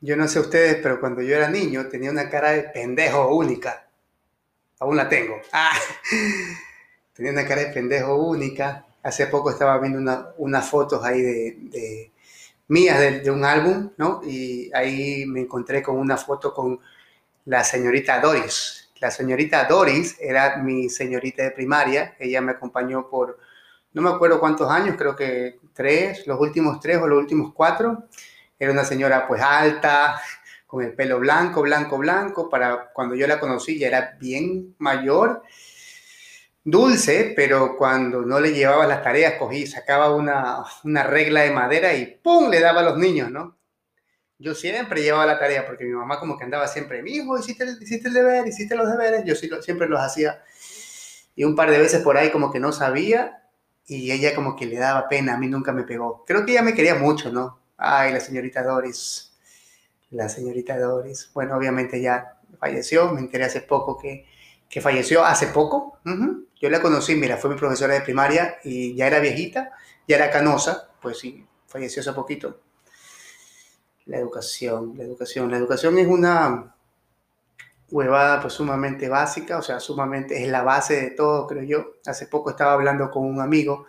Yo no sé ustedes, pero cuando yo era niño tenía una cara de pendejo única. Aún la tengo. Ah, tenía una cara de pendejo única. Hace poco estaba viendo unas fotos ahí de, mías de, un álbum, ¿no? Y ahí me encontré con una foto con la señorita Doris. La señorita Doris era mi señorita de primaria. Ella me acompañó por, no me acuerdo cuántos años, creo que tres, los últimos tres o los últimos cuatro. Era una señora pues alta, con el pelo blanco, blanco, blanco. Para cuando yo la conocí ya era bien mayor, dulce, pero cuando no le llevaba las tareas, cogí, sacaba una, una regla de madera y ¡pum! le daba a los niños, ¿no? Yo siempre llevaba la tarea porque mi mamá como que andaba siempre, mi hijo, hiciste, hiciste el deber, hiciste los deberes, yo siempre los hacía. Y un par de veces por ahí como que no sabía y ella como que le daba pena, a mí nunca me pegó. Creo que ella me quería mucho, ¿no? Ay, la señorita Doris. La señorita Doris. Bueno, obviamente ya falleció. Me enteré hace poco que, que falleció. Hace poco. Yo la conocí, mira, fue mi profesora de primaria y ya era viejita, ya era canosa. Pues sí, falleció hace poquito. La educación, la educación. La educación es una huevada pues sumamente básica, o sea, sumamente es la base de todo, creo yo. Hace poco estaba hablando con un amigo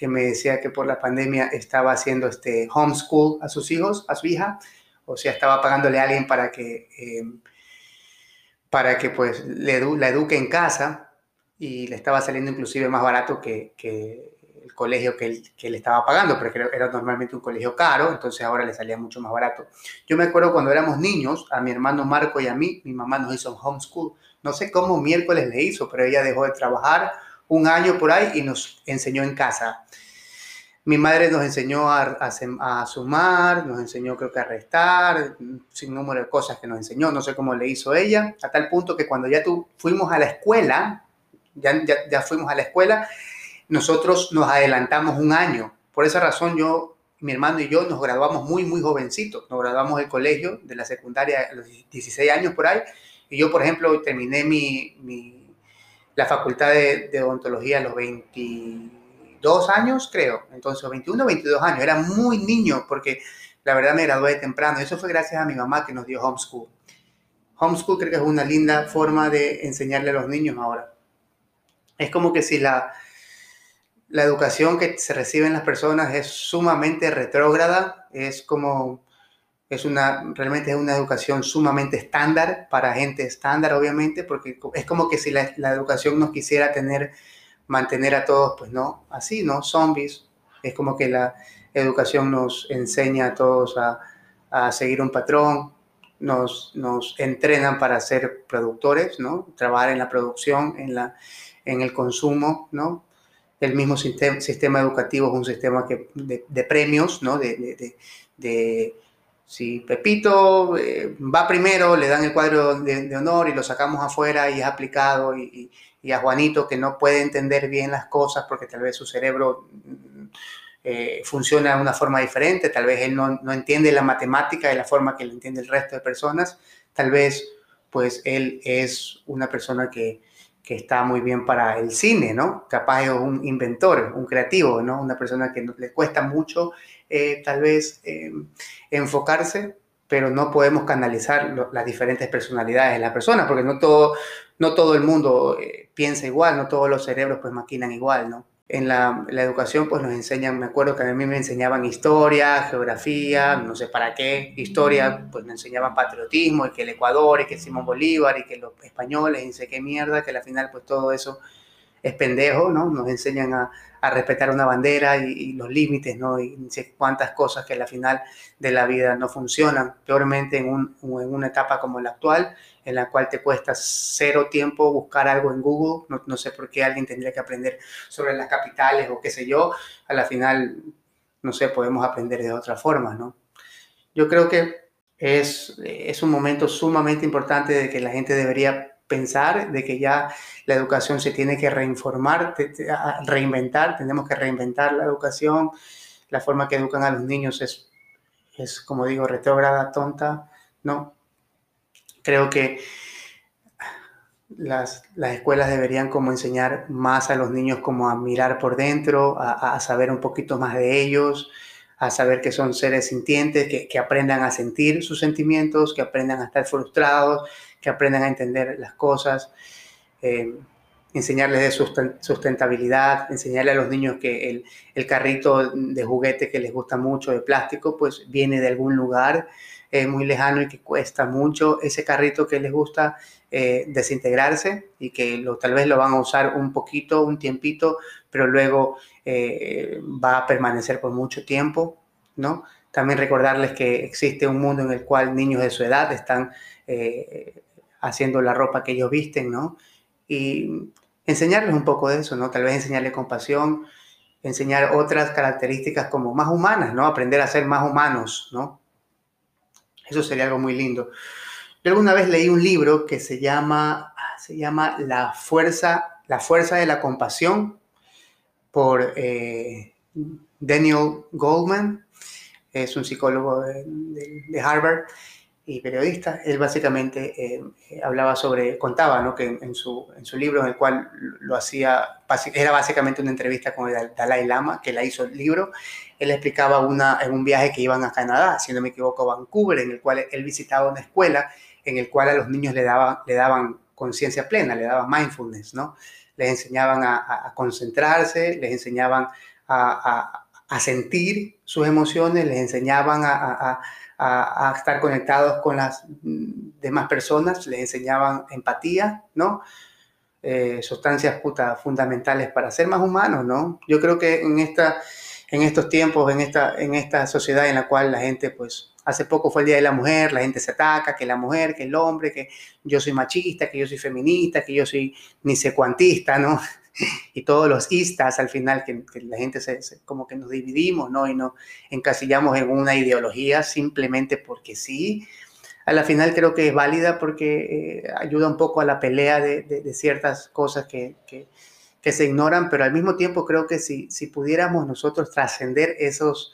que me decía que por la pandemia estaba haciendo este homeschool a sus hijos, a su hija, o sea, estaba pagándole a alguien para que, eh, para que pues le la eduque en casa y le estaba saliendo inclusive más barato que, el colegio que él, que le estaba pagando, porque era normalmente un colegio caro, entonces ahora le salía mucho más barato. Yo me acuerdo cuando éramos niños, a mi hermano Marco y a mí, mi mamá nos hizo homeschool. No sé cómo miércoles le hizo, pero ella dejó de trabajar un año por ahí y nos enseñó en casa. Mi madre nos enseñó a, a, sumar, nos enseñó creo que a restar, sin número de cosas que nos enseñó, no sé cómo le hizo ella, a tal punto que cuando ya tú fuimos a la escuela, ya, ya, ya fuimos a la escuela, nosotros nos adelantamos un año. Por esa razón yo, mi hermano y yo nos graduamos muy, muy jovencitos. Nos graduamos del colegio, de la secundaria a los 16 años por ahí. Y yo, por ejemplo, terminé mi, mi la facultad de, odontología a los 22 años, creo. Entonces, 21 22 años. Era muy niño porque la verdad me gradué temprano. Eso fue gracias a mi mamá que nos dio homeschool. Homeschool creo que es una linda forma de enseñarle a los niños ahora. Es como que si la, la educación que se recibe en las personas es sumamente retrógrada, es como es una, realmente es una educación sumamente estándar para gente estándar, obviamente, porque es como que si la, educación nos quisiera tener, mantener a todos, pues no, así, ¿no? Zombies. Es como que la educación nos enseña a todos a, a seguir un patrón, nos, nos, entrenan para ser productores, ¿no? Trabajar en la producción, en, la, en el consumo, ¿no? El mismo sistema, educativo es un sistema que, de, premios, ¿no? de si Pepito eh, va primero, le dan el cuadro de, honor y lo sacamos afuera y es aplicado, y, a Juanito que no puede entender bien las cosas porque tal vez su cerebro mm, eh, funciona de una forma diferente, tal vez él no, no, entiende la matemática de la forma que lo entiende el resto de personas, tal vez pues él es una persona que, que está muy bien para el cine, ¿no? Capaz es un inventor, un creativo, ¿no? Una persona que le cuesta mucho eh, tal vez em, enfocarse, pero no podemos canalizar las diferentes personalidades de la persona, porque no todo, no todo el mundo eh, piensa igual, no todos los cerebros pues maquinan igual, ¿no? En la, la, educación pues nos enseñan, me acuerdo que a mí me enseñaban historia, geografía, no sé para qué, historia, pues me enseñaban patriotismo y que el Ecuador y que Simón Bolívar y que los españoles y no sé qué mierda, que al final pues todo eso es pendejo, ¿no? Nos enseñan a, respetar una bandera y, los límites, ¿no? Y cuántas cosas que al final de la vida no funcionan, peormente en, un, en una etapa como la actual, en la cual te cuesta cero tiempo buscar algo en Google, no, sé por qué alguien tendría que aprender sobre las capitales o qué sé yo, a la final, no sé, podemos aprender de otra forma, ¿no? yo creo que es un momento sumamente importante de que la gente debería pensar de que ya la educación se tiene que reinformar, reinventar, tenemos que reinventar la educación, la forma que educan a los niños es, es como digo, retrógrada, tonta, ¿no? Creo que las, las, escuelas deberían como enseñar más a los niños como a mirar por dentro, a, saber un poquito más de ellos, a saber que son seres sintientes, que, aprendan a sentir sus sentimientos, que aprendan a estar frustrados, que aprendan a entender las cosas, eh, enseñarles de sustentabilidad, enseñarle a los niños que el, carrito de juguete que les gusta mucho de plástico, pues viene de algún lugar muy lejano y que cuesta mucho ese carrito que les gusta eh, desintegrarse y que tal vez lo van a usar un poquito, un tiempito, pero luego eh, va a permanecer por mucho tiempo, ¿no? También recordarles que existe un mundo en el cual niños de su edad están haciendo la ropa que ellos visten, ¿no? Y enseñarles un poco de eso, ¿no? Tal vez enseñarles compasión, enseñar otras características como más humanas, ¿no? Aprender a ser más humanos, ¿no? Eso sería algo muy lindo. Yo alguna vez leí un libro que se llama, se llama La fuerza, la fuerza de la compasión por eh, Daniel Goldman, es un psicólogo de, Harvard y periodista. Él básicamente eh, hablaba sobre, contaba ¿no? que en, su, en su libro, en el cual lo hacía, era básicamente una entrevista con el Dalai Lama, que la hizo el libro. Él explicaba una, en un viaje que iban a Canadá, si no me equivoco, a Vancouver, en el cual él visitaba una escuela en el cual a los niños le daban, le daban conciencia plena, le daban mindfulness, ¿no? les enseñaban a, concentrarse, les enseñaban a, sentir sus emociones, les enseñaban a, estar conectados con las demás personas, les enseñaban empatía, ¿no? Eh, sustancias fundamentales para ser más humanos, ¿no? Yo creo que en, esta, en estos tiempos, en esta, en esta sociedad en la cual la gente, pues, Hace poco fue el Día de la Mujer, la gente se ataca, que la mujer, que el hombre, que yo soy machista, que yo soy feminista, que yo soy ni sé cuantista, ¿no? Y todos los istas al final, que, la gente se, como que nos dividimos, ¿no? Y nos encasillamos en una ideología simplemente porque sí. A la final creo que es válida porque eh, ayuda un poco a la pelea de, de, ciertas cosas que, que, que, se ignoran, pero al mismo tiempo creo que si, si pudiéramos nosotros trascender esos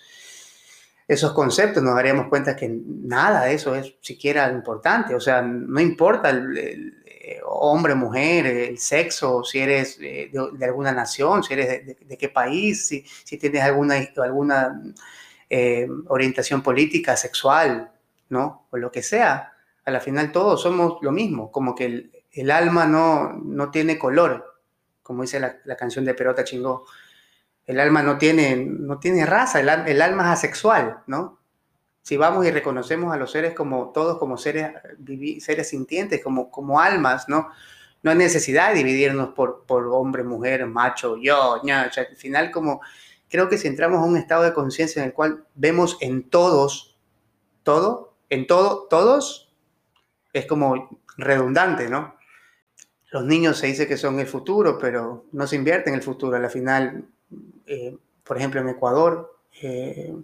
esos conceptos, nos daríamos cuenta que nada de eso es siquiera importante. O sea, no importa el, eh, hombre, mujer, el sexo, si eres eh, de, alguna nación, si eres de, qué país, si, tienes alguna, alguna eh, orientación política, sexual, ¿no? O lo que sea. A la final todos somos lo mismo, como que el, el alma no, no tiene color, como dice la, canción de Perota Chingó el alma no tiene, no tiene raza, el, alma es asexual, ¿no? Si vamos y reconocemos a los seres como todos como seres, seres sintientes, como, como almas, ¿no? No hay necesidad de dividirnos por, por hombre, mujer, macho, yo, ña, al final como creo que si entramos a un estado de conciencia en el cual vemos en todos, todo, en todo, todos, es como redundante, ¿no? Los niños se dice que son el futuro, pero no se invierte en el futuro. Al final eh, por ejemplo, en Ecuador, eh,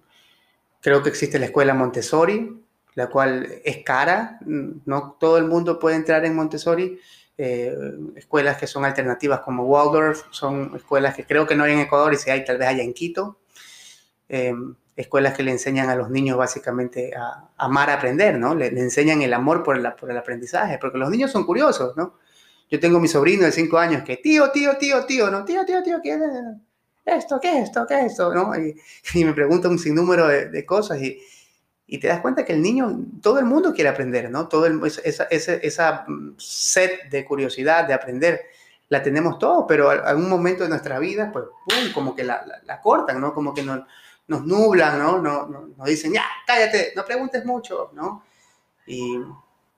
creo que existe la escuela Montessori, la cual es cara, no todo el mundo puede entrar en Montessori. Eh, escuelas que son alternativas como Waldorf, son escuelas que creo que no hay en Ecuador y si hay, tal vez haya en Quito. escuelas que le enseñan a los niños básicamente a, amar a aprender, ¿no? Le, enseñan el amor por, por el aprendizaje, porque los niños son curiosos, ¿no? Yo tengo mi sobrino de 5 años que, tío, tío, tío, tío, no, tío, tío, tío, ¿qué? Esto, ¿qué es esto? ¿Qué es esto? ¿no? Y, me pregunta un sinnúmero de, de cosas y, y, te das cuenta que el niño, todo el mundo quiere aprender, ¿no? Todo el, esa, esa, esa set de curiosidad de aprender la tenemos todos, pero en algún momento de nuestra vida, pues, ¡pum! como que la, la, cortan, ¿no? Como que nos, nos nublan, ¿no? Nos, nos dicen, ya, cállate, no preguntes mucho, ¿no? Y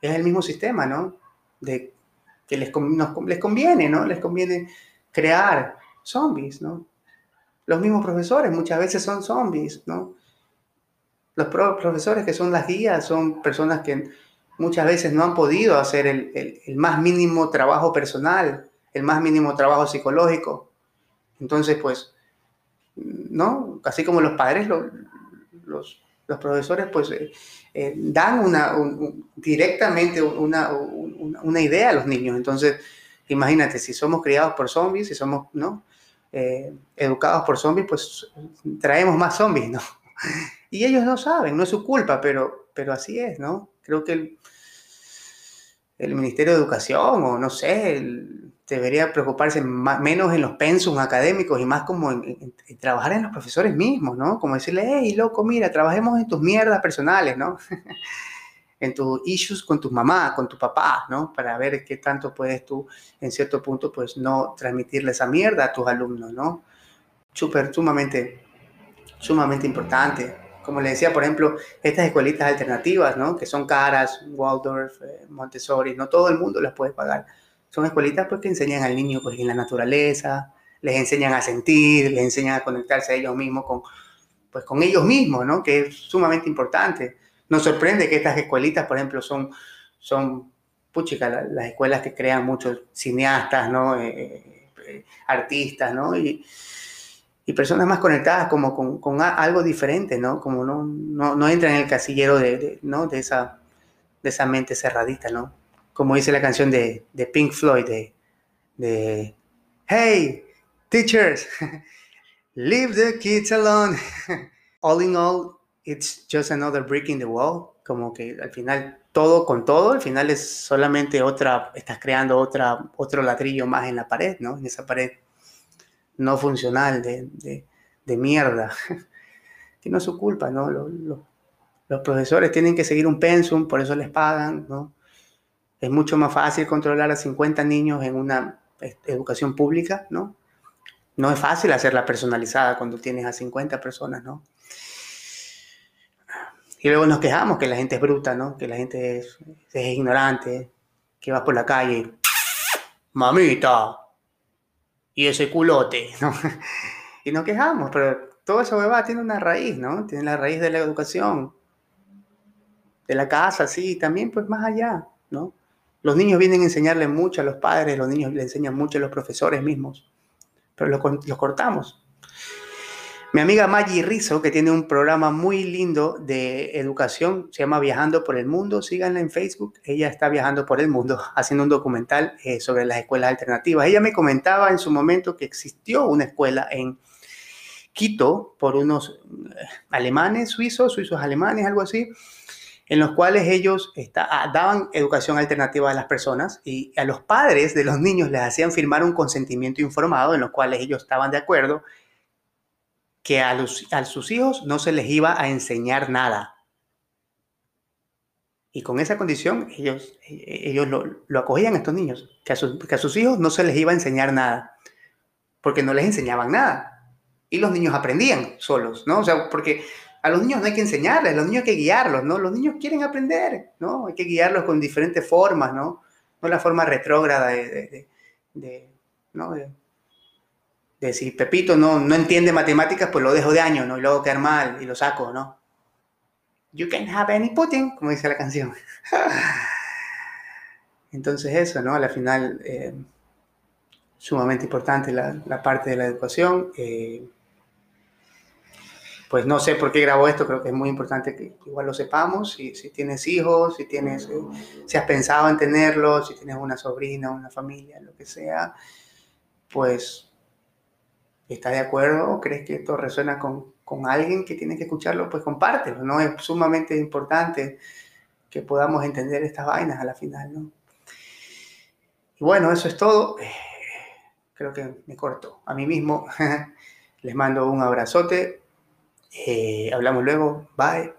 es el mismo sistema, ¿no? De que les, nos, les conviene, ¿no? Les conviene crear zombies, ¿no? Los mismos profesores muchas veces son zombies, ¿no? Los profesores que son las guías son personas que muchas veces no han podido hacer el, más mínimo trabajo personal, el más mínimo trabajo psicológico. Entonces, pues, ¿no? Así como los padres los, Los profesores pues eh, eh, dan una, directamente una, una, idea a los niños. Entonces, imagínate, si somos criados por zombies, si somos ¿no? Eh, educados por zombies, pues traemos más zombies, ¿no? Y ellos no saben, no es su culpa, pero, pero así es, ¿no? Creo que el, el Ministerio de Educación o no sé, debería preocuparse menos en los pensums académicos y más como en, trabajar en los profesores mismos, ¿no? Como decirle, hey, loco, mira, trabajemos en tus mierdas personales, ¿no? en tus issues con tu mamá, con tu papá, ¿no? Para ver qué tanto puedes tú, en cierto punto, pues no transmitirle esa mierda a tus alumnos, ¿no? Súper, sumamente, sumamente importante como le decía, por ejemplo, estas escuelitas alternativas, ¿no? Que son caras, Waldorf, eh, Montessori, no todo el mundo las puede pagar. Son escuelitas pues, que enseñan al niño pues, en la naturaleza, les enseñan a sentir, les enseñan a conectarse a ellos mismos con, pues, con ellos mismos, ¿no? Que es sumamente importante. Nos sorprende que estas escuelitas, por ejemplo, son, son puchica, las escuelas que crean muchos cineastas, ¿no? Eh, eh, artistas, ¿no? Y, y personas más conectadas como con, algo diferente, ¿no? Como no, no, no entran en el casillero de, ¿no? de, esa, de esa mente cerradita, ¿no? Como dice la canción de, de Pink Floyd, de, de Hey, teachers, leave the kids alone. all in all, it's just another brick in the wall. Como que al final todo con todo, al final es solamente otra, estás creando otra, otro ladrillo más en la pared, ¿no? En esa pared no funcional, de, mierda, que no es su culpa, ¿no? Los, profesores tienen que seguir un pensum, por eso les pagan, ¿no? Es mucho más fácil controlar a 50 niños en una educación pública, ¿no? No es fácil hacerla personalizada cuando tienes a 50 personas, ¿no? Y luego nos quejamos que la gente es bruta, ¿no? Que la gente es, es ignorante, que vas por la calle mamita, y ese culote, ¿no? Y nos quejamos, pero todo eso tiene una raíz, ¿no? Tiene la raíz de la educación, de la casa, sí, también pues más allá, ¿no? Los niños vienen a enseñarle mucho a los padres, los niños le enseñan mucho a los profesores mismos, pero los lo cortamos. Mi amiga Maggie Rizzo, que tiene un programa muy lindo de educación, se llama Viajando por el Mundo, síganla en Facebook. Ella está viajando por el mundo haciendo un documental eh, sobre las escuelas alternativas. Ella me comentaba en su momento que existió una escuela en Quito por unos eh, alemanes, suizos, suizos alemanes, algo así, en los cuales ellos ah, daban educación alternativa a las personas y a los padres de los niños les hacían firmar un consentimiento informado en los cuales ellos estaban de acuerdo que a, los, a sus hijos no se les iba a enseñar nada. Y con esa condición ellos, ellos lo, acogían a estos niños, que a, sus, que a sus hijos no se les iba a enseñar nada, porque no les enseñaban nada. Y los niños aprendían solos, ¿no? O sea, porque a los niños no hay que enseñarles, a los niños hay que guiarlos, ¿no? Los niños quieren aprender, ¿no? Hay que guiarlos con diferentes formas, ¿no? No la forma retrógrada de, de, de, ¿no? Si Pepito no, no entiende matemáticas, pues lo dejo de año, ¿no? Y luego quedar mal y lo saco, ¿no? You can have any Putin, como dice la canción. Entonces eso, ¿no? Al final, eh, sumamente importante la, parte de la educación. Eh, pues no sé por qué grabo esto, creo que es muy importante que igual lo sepamos. Si, si tienes hijos, si, tienes, eh, si has pensado en tenerlos, si tienes una sobrina, una familia, lo que sea, pues ¿Estás de acuerdo crees que esto resuena con, alguien que tiene que escucharlo? Pues compártelo, ¿no? Es sumamente importante que podamos entender estas vainas a la final, ¿no? Y bueno, eso es todo. Eh, creo que me corto a mí mismo. Les mando un abrazote. Eh, hablamos luego. Bye.